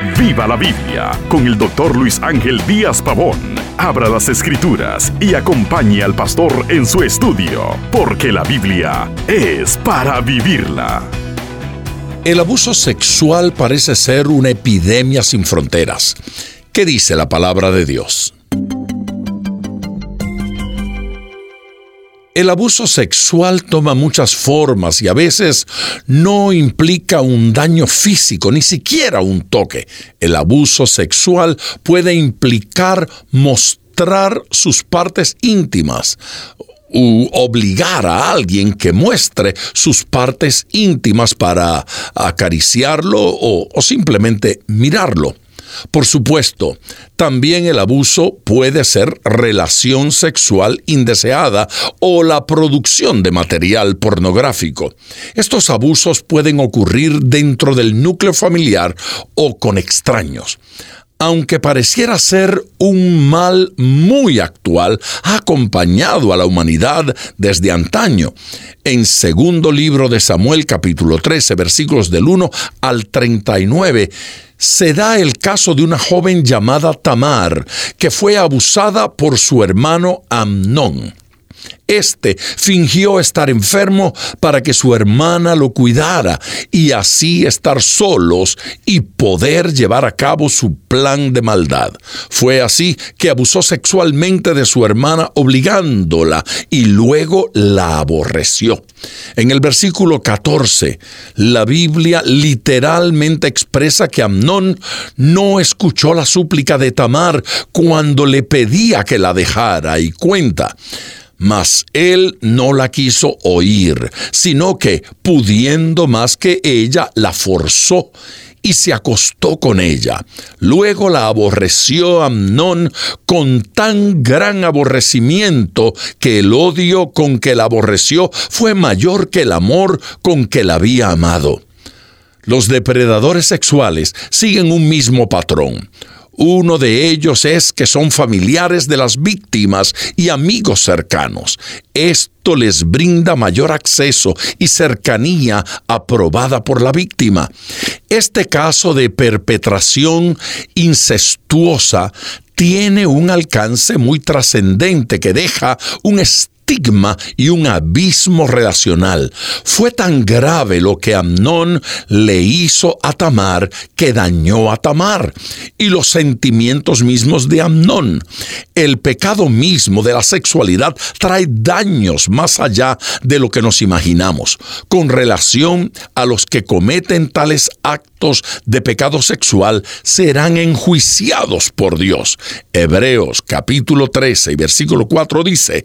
Viva la Biblia con el doctor Luis Ángel Díaz Pavón. Abra las escrituras y acompañe al pastor en su estudio, porque la Biblia es para vivirla. El abuso sexual parece ser una epidemia sin fronteras. ¿Qué dice la palabra de Dios? El abuso sexual toma muchas formas y a veces no implica un daño físico, ni siquiera un toque. El abuso sexual puede implicar mostrar sus partes íntimas u obligar a alguien que muestre sus partes íntimas para acariciarlo o, o simplemente mirarlo. Por supuesto, también el abuso puede ser relación sexual indeseada o la producción de material pornográfico. Estos abusos pueden ocurrir dentro del núcleo familiar o con extraños aunque pareciera ser un mal muy actual, ha acompañado a la humanidad desde antaño. En segundo libro de Samuel capítulo 13 versículos del 1 al 39, se da el caso de una joven llamada Tamar, que fue abusada por su hermano Amnón. Este fingió estar enfermo para que su hermana lo cuidara y así estar solos y poder llevar a cabo su plan de maldad. Fue así que abusó sexualmente de su hermana obligándola y luego la aborreció. En el versículo 14, la Biblia literalmente expresa que Amnón no escuchó la súplica de Tamar cuando le pedía que la dejara y cuenta mas él no la quiso oír, sino que, pudiendo más que ella, la forzó y se acostó con ella. Luego la aborreció Amnón con tan gran aborrecimiento que el odio con que la aborreció fue mayor que el amor con que la había amado. Los depredadores sexuales siguen un mismo patrón. Uno de ellos es que son familiares de las víctimas y amigos cercanos. Esto les brinda mayor acceso y cercanía aprobada por la víctima. Este caso de perpetración incestuosa tiene un alcance muy trascendente que deja un y un abismo relacional. Fue tan grave lo que Amnón le hizo a Tamar que dañó a Tamar y los sentimientos mismos de Amnón. El pecado mismo de la sexualidad trae daños más allá de lo que nos imaginamos con relación a los que cometen tales actos de pecado sexual serán enjuiciados por Dios. Hebreos capítulo 13 y versículo 4 dice,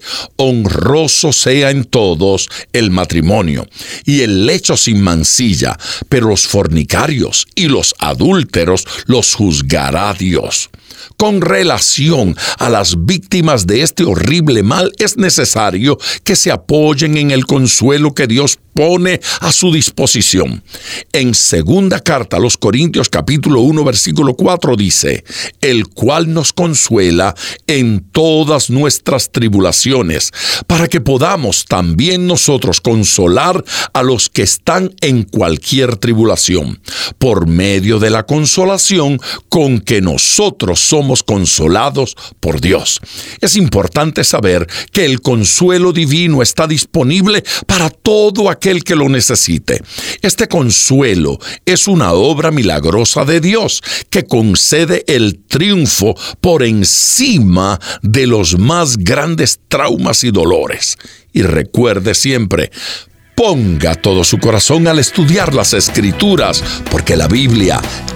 honroso sea en todos el matrimonio y el lecho sin mancilla, pero los fornicarios y los adúlteros los juzgará Dios. Con relación a las víctimas de este horrible mal, es necesario que se apoyen en el consuelo que Dios pone a su disposición. En segunda carta a los Corintios capítulo 1 versículo 4 dice, el cual nos consuela en todas nuestras tribulaciones, para que podamos también nosotros consolar a los que están en cualquier tribulación, por medio de la consolación con que nosotros somos consolados por Dios. Es importante saber que el consuelo divino está disponible para todo aquel que lo necesite. Este consuelo es una obra milagrosa de Dios que concede el triunfo por encima de los más grandes traumas y dolores. Y recuerde siempre, Ponga todo su corazón al estudiar las escrituras, porque la Biblia